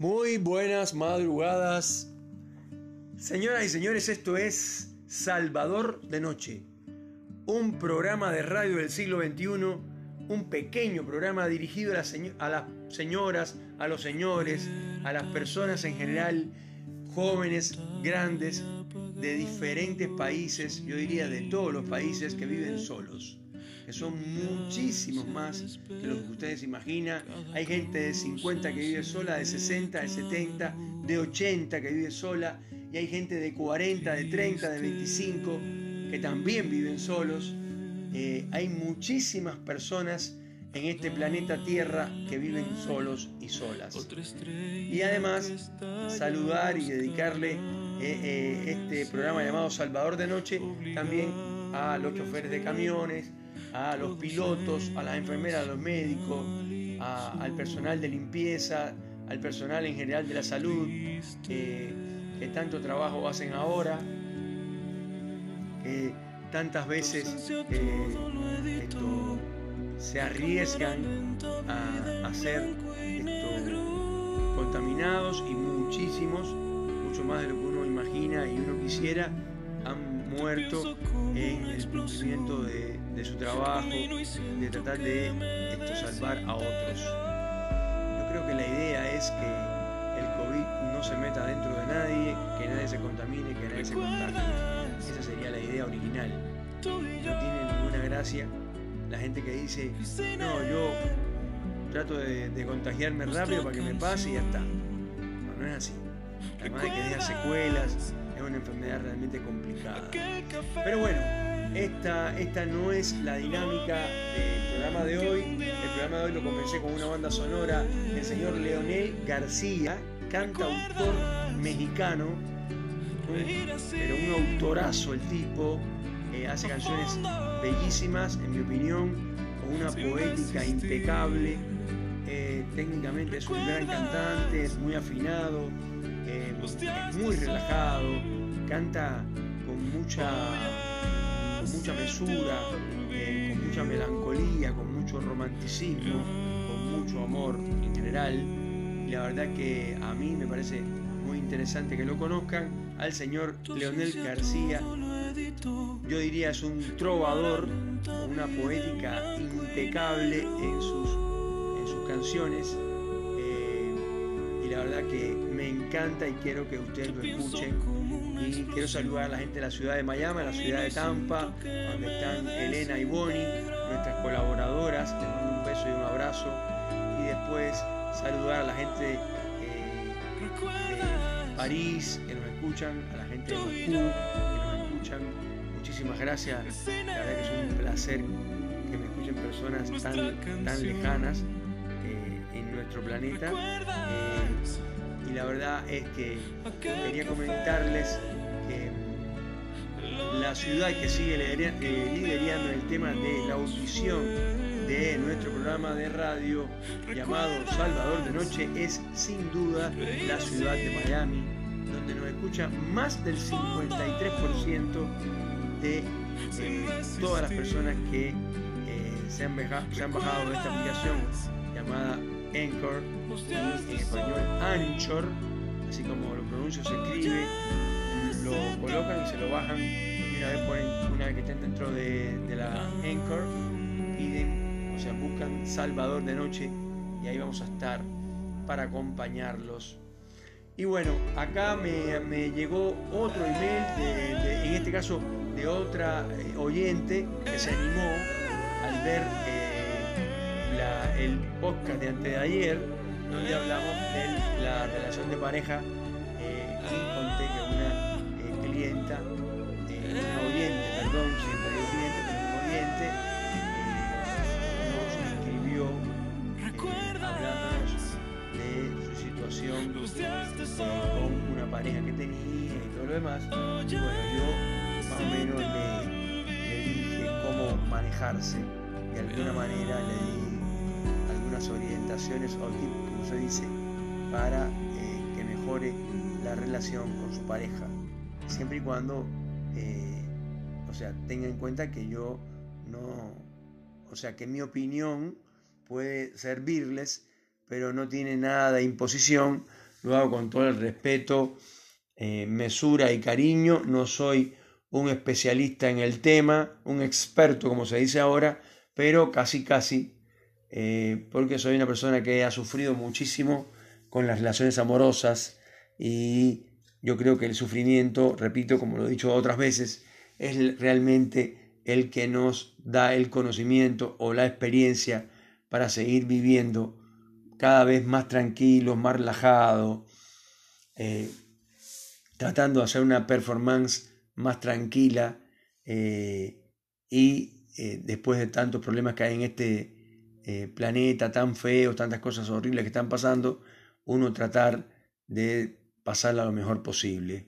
Muy buenas madrugadas. Señoras y señores, esto es Salvador de Noche, un programa de radio del siglo XXI, un pequeño programa dirigido a las, señoras, a los señores, a las personas en general, jóvenes, grandes, de diferentes países, yo diría de todos los países que viven solos que son muchísimos más de lo que ustedes imaginan. Hay gente de 50 que vive sola, de 60, de 70, de 80 que vive sola, y hay gente de 40, de 30, de 25 que también viven solos. Eh, hay muchísimas personas en este planeta Tierra que viven solos y solas. Y además, saludar y dedicarle eh, eh, este programa llamado Salvador de Noche también a los choferes de camiones, a los pilotos, a las enfermeras, a los médicos, al personal de limpieza, al personal en general de la salud, que tanto trabajo hacen ahora, que tantas veces eh, se arriesgan a, ser contaminados y muchísimos, mucho más de lo que uno imagina y uno quisiera, han muerto en el cumplimiento de, su trabajo, de tratar de esto, salvar a otros. Yo creo que la idea es que el COVID no se meta dentro de nadie, que nadie se contamine, que nadie se contagie. Esa sería la idea original. No tiene ninguna gracia la gente que dice, no, yo trato de, contagiarme rápido para que me pase y ya está. No, no es así. Además de que deja secuelas, es una enfermedad realmente complicada. Pero bueno, esta, esta no es la dinámica del programa de hoy. El programa de hoy lo comencé con una banda sonora del señor Leonel García, cantautor mexicano, pero un autorazo el tipo, eh, hace canciones bellísimas, en mi opinión, con una poética impecable. Eh, técnicamente es un gran cantante, es muy afinado, eh, es muy relajado, canta con mucha, mucha mesura, eh, con mucha melancolía, con mucho romanticismo, con mucho amor en general. Y la verdad que a mí me parece muy interesante que lo conozcan al señor Leonel García. Yo diría es un trovador, con una poética impecable en sus, en sus canciones la verdad que me encanta y quiero que ustedes lo escuchen. Y quiero saludar a la gente de la ciudad de Miami, a la ciudad de Tampa, donde están Elena y Bonnie, nuestras colaboradoras. Les mando un beso y un abrazo. Y después saludar a la gente eh, de París que nos escuchan, a la gente de Moscú que nos escuchan. Muchísimas gracias. La verdad que es un placer que me escuchen personas tan, tan lejanas en nuestro planeta. Eh, y la verdad es que quería comentarles que la ciudad que sigue eh, liderando el tema de la audición de nuestro programa de radio llamado Salvador de Noche es sin duda la ciudad de Miami, donde nos escucha más del 53% de eh, todas las personas que se, han se han bajado de esta aplicación llamada Anchor, en español Anchor, así como lo pronuncio se escribe, lo colocan y se lo bajan y una vez ponen, una vez que estén dentro de, la Anchor, piden, o sea, buscan Salvador de Noche y ahí vamos a estar para acompañarlos. Y bueno, acá me, llegó otro email, en este caso de otra eh, oyente que se animó al ver eh, el podcast de antes de ayer, donde hablamos de la relación de pareja eh, y conté que una eh, clienta, eh, una oyente, perdón, siempre digo cliente, pero un oyente, nos escribió hablándonos de su situación con una pareja que tenía y todo lo demás. Y bueno, yo más o menos le, le dije cómo manejarse, de alguna manera le dije orientaciones o tips, como se dice, para eh, que mejore la relación con su pareja. Siempre y cuando, eh, o sea, tenga en cuenta que yo no, o sea, que mi opinión puede servirles, pero no tiene nada de imposición, lo hago con todo el respeto, eh, mesura y cariño, no soy un especialista en el tema, un experto como se dice ahora, pero casi casi, eh, porque soy una persona que ha sufrido muchísimo con las relaciones amorosas y yo creo que el sufrimiento, repito, como lo he dicho otras veces, es realmente el que nos da el conocimiento o la experiencia para seguir viviendo cada vez más tranquilo, más relajado, eh, tratando de hacer una performance más tranquila eh, y eh, después de tantos problemas que hay en este planeta tan feo, tantas cosas horribles que están pasando, uno tratar de pasarla lo mejor posible.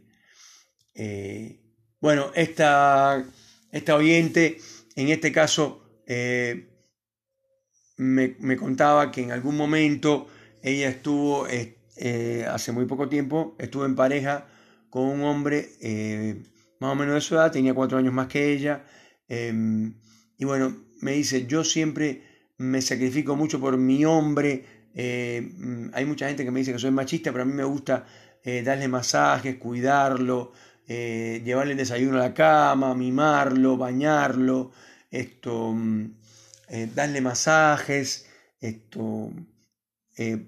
bueno, esta, esta oyente, en este caso, me, contaba que en algún momento ella estuvo, eh, hace muy poco tiempo, estuvo en pareja con un hombre eh, más o menos de su edad, tenía cuatro años más que ella, em, y bueno, me dice, yo siempre me sacrifico mucho por mi hombre, eh, mm, hay mucha gente que me dice que soy machista, pero a mí me gusta darle masajes, cuidarlo, llevarle el desayuno a la cama, mimarlo, bañarlo, esto, mm, eh, darle masajes, esto, eh,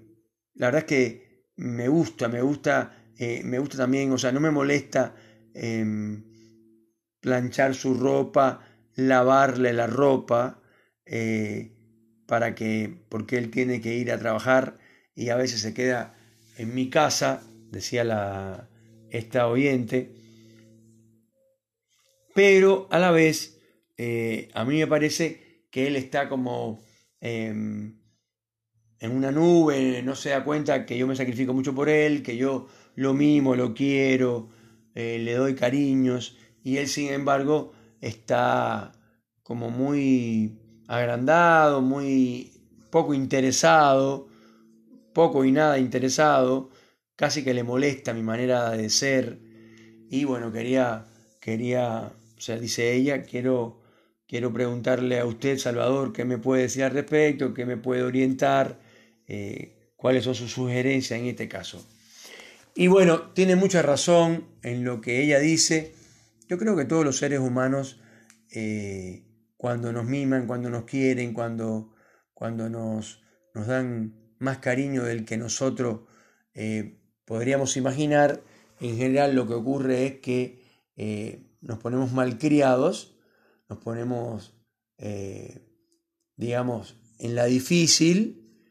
la verdad es que me gusta, me gusta, eh, me gusta también, o sea, no me molesta em, planchar su ropa, lavarle la ropa, para que, porque él tiene que ir a trabajar y a veces se queda en mi casa, decía la, esta oyente, pero a la vez a mí me parece que él está como em, en una nube, no se da cuenta que yo me sacrifico mucho por él, que yo lo mimo, lo quiero, eh, le doy cariños, y él sin embargo está como muy agrandado, muy poco interesado, poco y nada interesado, casi que le molesta mi manera de ser, y bueno, quería, quería, o sea, dice ella, quiero Quiero preguntarle a usted, Salvador, qué me puede decir al respecto, qué me puede orientar, eh, cuáles son sus sugerencias en este caso. Y bueno, tiene mucha razón en lo que ella dice. Yo creo que todos los seres humanos, eh, cuando nos miman, cuando nos quieren, cuando, cuando nos, nos dan más cariño del que nosotros eh, podríamos imaginar, en general lo que ocurre es que nos ponemos malcriados nos ponemos, eh, digamos, en la difícil,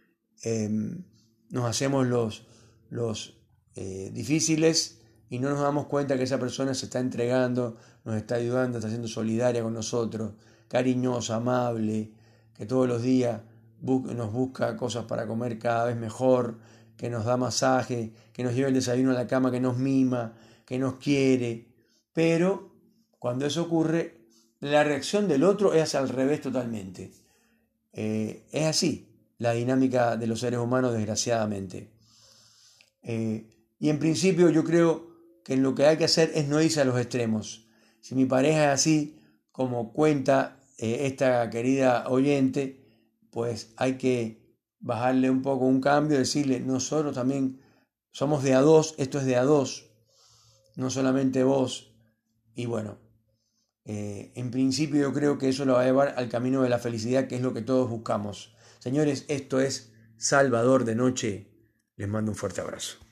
em, nos hacemos los, los eh, difíciles y no nos damos cuenta que esa persona se está entregando, nos está ayudando, está siendo solidaria con nosotros, cariñosa, amable, que todos los días nos busca cosas para comer cada vez mejor, que nos da masaje, que nos lleva el desayuno a la cama, que nos mima, que nos quiere. Pero cuando eso ocurre, la reacción del otro es al revés totalmente. Eh, es así la dinámica de los seres humanos, desgraciadamente. Eh, y en principio yo creo que lo que hay que hacer es no irse a los extremos. Si mi pareja es así, como cuenta eh, esta querida oyente, pues hay que bajarle un poco un cambio, decirle, nosotros también somos de a dos, esto es de a dos, no solamente vos. Y bueno, eh, en principio yo creo que eso lo va a llevar al camino de la felicidad, que es lo que todos buscamos. Señores, esto es Salvador de Noche. Les mando un fuerte abrazo.